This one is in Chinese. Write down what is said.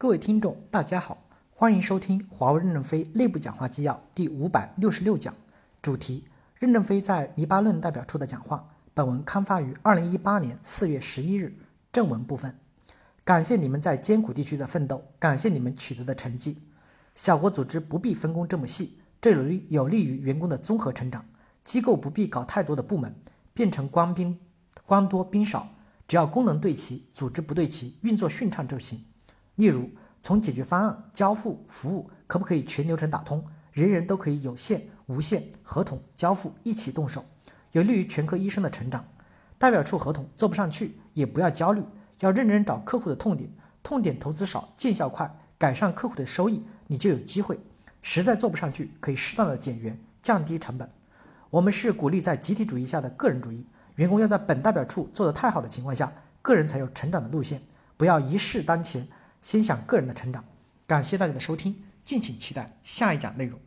各位听众，大家好，欢迎收听华为任正非内部讲话纪要第五百六十六讲，主题：任正非在黎巴嫩代表处的讲话。本文刊发于二零一八年四月十一日。正文部分，感谢你们在艰苦地区的奋斗，感谢你们取得的成绩。小国组织不必分工这么细，这有利有利于员工的综合成长。机构不必搞太多的部门，变成官兵官多兵少，只要功能对齐，组织不对齐，运作顺畅就行。例如，从解决方案、交付、服务，可不可以全流程打通，人人都可以有线、无线、合同、交付一起动手，有利于全科医生的成长。代表处合同做不上去，也不要焦虑，要认真找客户的痛点，痛点投资少，见效快，改善客户的收益，你就有机会。实在做不上去，可以适当的减员，降低成本。我们是鼓励在集体主义下的个人主义，员工要在本代表处做得太好的情况下，个人才有成长的路线，不要一事当前，先想个人的成长。感谢大家的收听，敬请期待下一讲内容。